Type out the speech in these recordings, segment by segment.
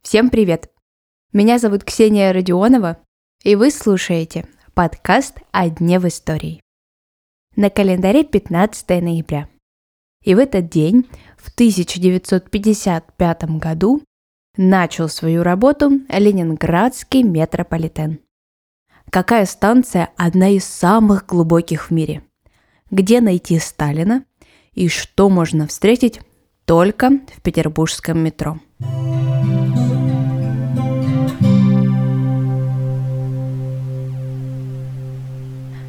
Всем привет! Меня зовут Ксения Родионова, и вы слушаете подкаст «О дне в истории». На календаре 15 ноября. И в этот день, в 1955 году, начал свою работу Ленинградский метрополитен. Какая станция одна из самых глубоких в мире? Где найти Сталина? И что можно встретить только в петербургском метро?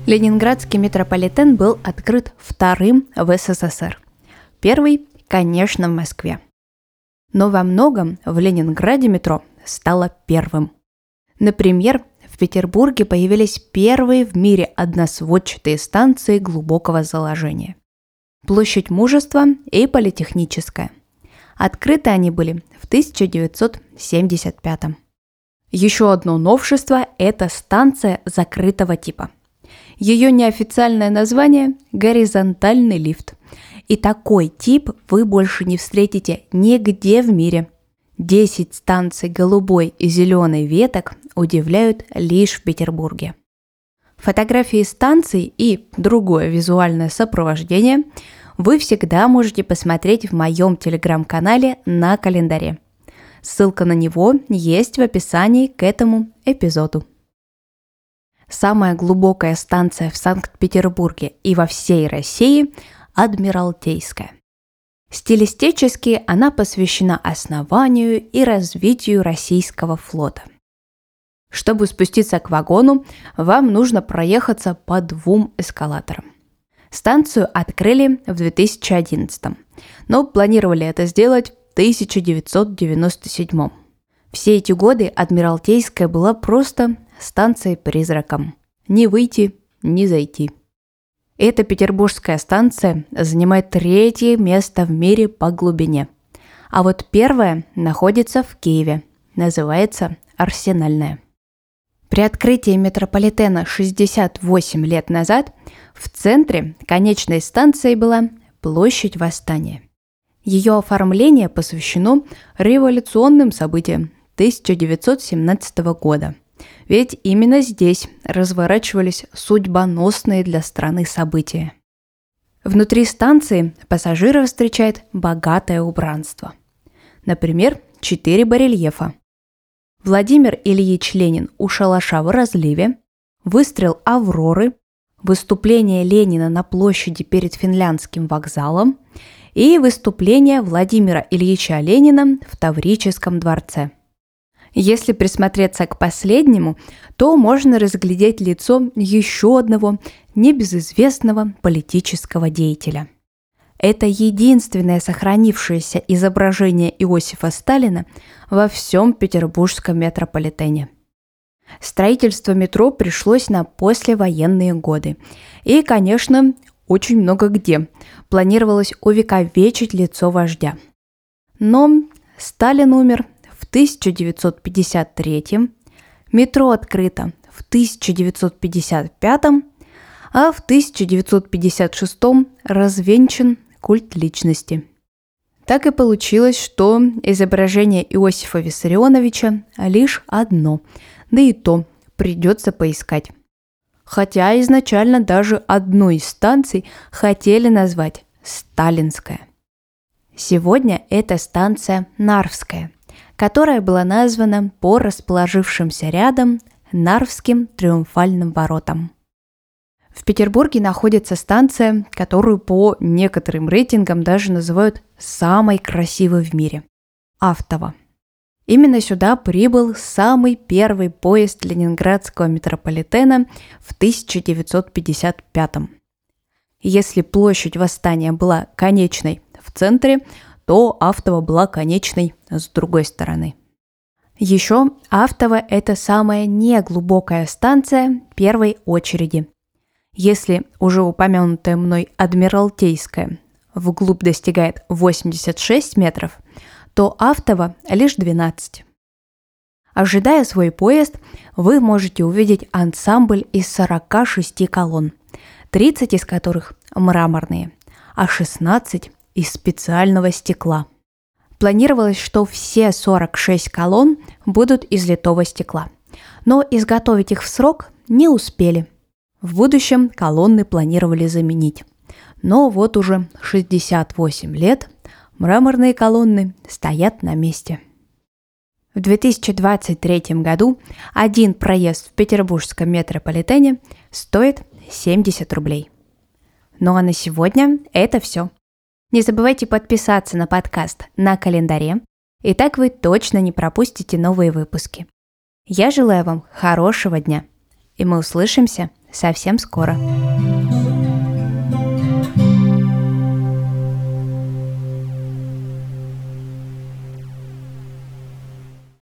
Ленинградский метрополитен был открыт вторым в СССР. Первый, конечно, в Москве. Но во многом в Ленинграде метро стало первым. Например, в Петербурге появились первые в мире односводчатые станции глубокого заложения. Площадь Мужества и Политехническая. Открыты они были в 1975 Еще одно новшество – это станция закрытого типа. Ее неофициальное название – горизонтальный лифт. И такой тип вы больше не встретите нигде в мире. 10 станций голубой и зеленой веток удивляют лишь в Петербурге. Фотографии станций и другое визуальное сопровождение вы всегда можете посмотреть в моем телеграм-канале на календаре. Ссылка на него есть в описании к этому эпизоду. Самая глубокая станция в Санкт-Петербурге и во всей России – Адмиралтейская. Стилистически она посвящена основанию и развитию российского флота. Чтобы спуститься к вагону, вам нужно проехаться по двум эскалаторам. Станцию открыли в 2011, но планировали это сделать в 1997. Все эти годы Адмиралтейская была просто станцией-призраком. Не выйти, не зайти. Эта петербургская станция занимает третье место в мире по глубине. А вот первая находится в Киеве. Называется Арсенальная. При открытии метрополитена 68 лет назад в центре конечной станции была площадь Восстания. Ее оформление посвящено революционным событиям 1917 года – ведь именно здесь разворачивались судьбоносные для страны события. Внутри станции пассажиров встречает богатое убранство. Например, четыре барельефа. Владимир Ильич Ленин у шалаша в разливе, выстрел Авроры, выступление Ленина на площади перед финляндским вокзалом и выступление Владимира Ильича Ленина в Таврическом дворце – если присмотреться к последнему, то можно разглядеть лицо еще одного небезызвестного политического деятеля. Это единственное сохранившееся изображение Иосифа Сталина во всем петербургском метрополитене. Строительство метро пришлось на послевоенные годы. И, конечно, очень много где планировалось увековечить лицо вождя. Но Сталин умер 1953, метро открыто в 1955, а в 1956 развенчан культ личности. Так и получилось, что изображение Иосифа Виссарионовича лишь одно, да и то придется поискать. Хотя изначально даже одну из станций хотели назвать Сталинская. Сегодня это станция Нарвская – которая была названа по расположившимся рядом Нарвским триумфальным воротам. В Петербурге находится станция, которую по некоторым рейтингам даже называют самой красивой в мире – Автово. Именно сюда прибыл самый первый поезд ленинградского метрополитена в 1955 Если площадь восстания была конечной в центре, то Автова была конечной с другой стороны. Еще Автова – это самая неглубокая станция первой очереди. Если уже упомянутая мной Адмиралтейская вглубь достигает 86 метров, то Автова лишь 12. Ожидая свой поезд, вы можете увидеть ансамбль из 46 колонн, 30 из которых мраморные, а 16 из специального стекла. Планировалось, что все 46 колонн будут из литого стекла. Но изготовить их в срок не успели. В будущем колонны планировали заменить. Но вот уже 68 лет мраморные колонны стоят на месте. В 2023 году один проезд в петербургском метрополитене стоит 70 рублей. Ну а на сегодня это все. Не забывайте подписаться на подкаст на календаре, и так вы точно не пропустите новые выпуски. Я желаю вам хорошего дня, и мы услышимся совсем скоро.